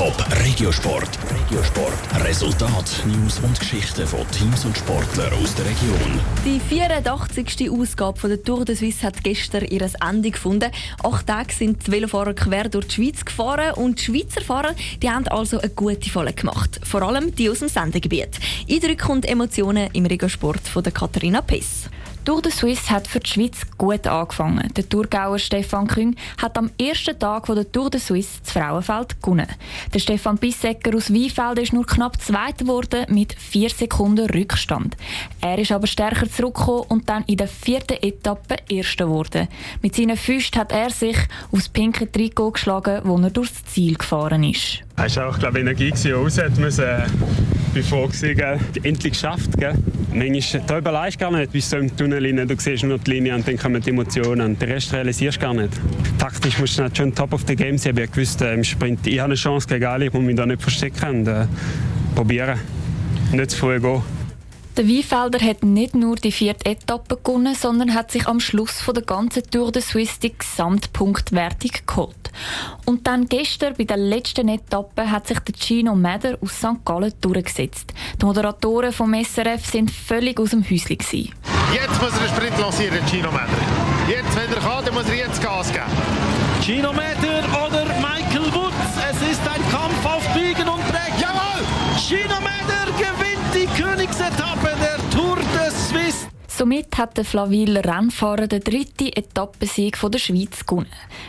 Top Regiosport. Regiosport. Resultat, News und Geschichten von Teams und Sportlern aus der Region. Die 84. Ausgabe der Tour de Suisse hat gestern ihr Ende gefunden. Acht Tage sind die Velofahrer quer durch die Schweiz gefahren und die Schweizer Fahrer die haben also eine gute Folge gemacht. Vor allem die aus dem Sendegebiet. Eindrücke und Emotionen im Regiosport von Katharina Pess. Tour de Suisse hat für die Schweiz gut angefangen. Der Tourgauer Stefan Küng hat am ersten Tag der Tour de Suisse das Frauenfeld gewonnen. Der Stefan Bissecker aus Weinfeld ist nur knapp Zweiter geworden mit vier Sekunden Rückstand. Er ist aber stärker zurückgekommen und dann in der vierten Etappe Erster geworden. Mit seinen Füßen hat er sich aufs pinke Trikot geschlagen, wo er durchs Ziel gefahren ist. Es war auch, glaube ich, Energie, die raus hat müssen. Ich froh, endlich geschafft. Gell? Manchmal da du gar nicht, bis du im Tunnel rein, du siehst nur die Linie und dann kommen die Emotionen. Und den Rest realisierst du gar nicht. Taktisch musst du schon top of the game sein. Ich wusste äh, im Sprint, ich habe eine Chance gegen alle, ich muss mich da nicht verstecken. Und, äh, probieren, nicht zu früh gehen. Der Weinfelder hat nicht nur die vierte Etappe gewonnen, sondern hat sich am Schluss von der ganzen Tour de Suisse die Gesamtpunktwertung geholt. Und dann gestern bei der letzten Etappe hat sich der Gino Meder aus St. Gallen durchgesetzt. Die Moderatoren vom SRF sind völlig aus dem Häuschen. Gewesen. Jetzt muss er den Sprint lancieren, Gino Meder. Jetzt, wenn er kann, dann muss er jetzt Gas geben. Gino Meder oder Michael Woods. Es ist ein Kampf auf Biegen und Königsetappe der Tour de Suisse. Somit hat der Flawiler Rennfahrer den dritten Etappensieg der Schweiz gewonnen.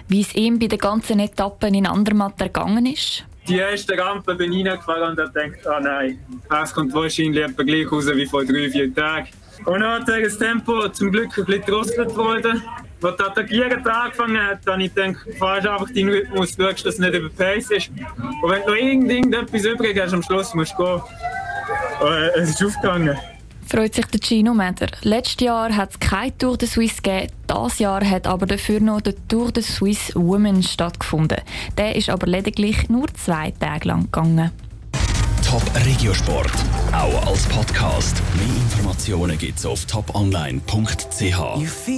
Wie es ihm bei den ganzen Etappen in Andermatt ergangen ist? Die erste Rampe bin ich reingefahren und habe gedacht, oh nein, das kommt wahrscheinlich etwa gleich raus wie vor drei, vier Tagen. Und dann ist das Tempo zum Glück ein bisschen gedrosselt worden. Als die Attackieren angefangen hat, habe ich gedacht, du fahrst einfach deinen Rhythmus, schaust, dass es nicht über Pace ist. Und wenn du noch irgendetwas übrig hast, am Schluss musst du gehen. Äh, es ist aufgegangen. Freut sich der Gino Meder. Letztes Jahr hat es keine Tour de Suisse gegeben. Dieses Jahr hat aber dafür noch der Tour de Suisse Women stattgefunden. Der ist aber lediglich nur zwei Tage lang gegangen. Top Regiosport, auch als Podcast. Mehr Informationen gibt's auf toponline.ch.